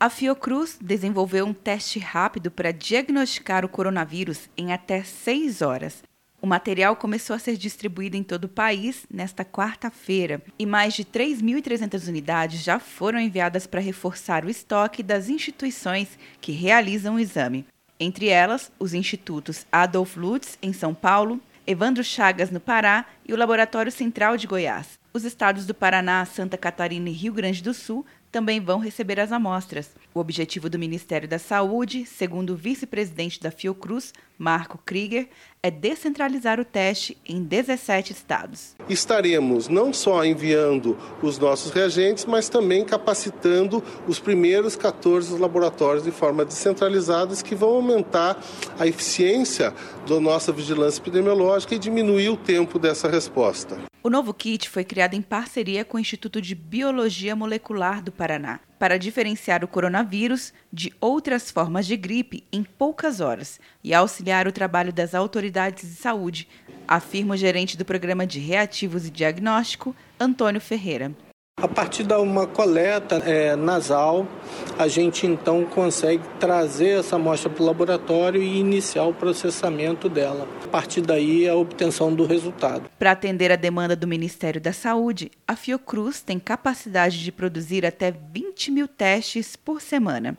A Fiocruz desenvolveu um teste rápido para diagnosticar o coronavírus em até seis horas. O material começou a ser distribuído em todo o país nesta quarta-feira e mais de 3.300 unidades já foram enviadas para reforçar o estoque das instituições que realizam o exame. Entre elas, os institutos Adolf Lutz, em São Paulo, Evandro Chagas, no Pará, e o Laboratório Central de Goiás. Os estados do Paraná, Santa Catarina e Rio Grande do Sul também vão receber as amostras. O objetivo do Ministério da Saúde, segundo o vice-presidente da Fiocruz, Marco Krieger, é descentralizar o teste em 17 estados. Estaremos não só enviando os nossos reagentes, mas também capacitando os primeiros 14 laboratórios de forma descentralizada, que vão aumentar a eficiência da nossa vigilância epidemiológica e diminuir o tempo dessa resposta. O novo kit foi criado em parceria com o Instituto de Biologia Molecular do Paraná, para diferenciar o coronavírus de outras formas de gripe em poucas horas e auxiliar o trabalho das autoridades de saúde, afirma o gerente do Programa de Reativos e Diagnóstico, Antônio Ferreira. A partir de uma coleta é, nasal, a gente então consegue trazer essa amostra para o laboratório e iniciar o processamento dela. A partir daí, a obtenção do resultado. Para atender a demanda do Ministério da Saúde, a Fiocruz tem capacidade de produzir até 20 mil testes por semana.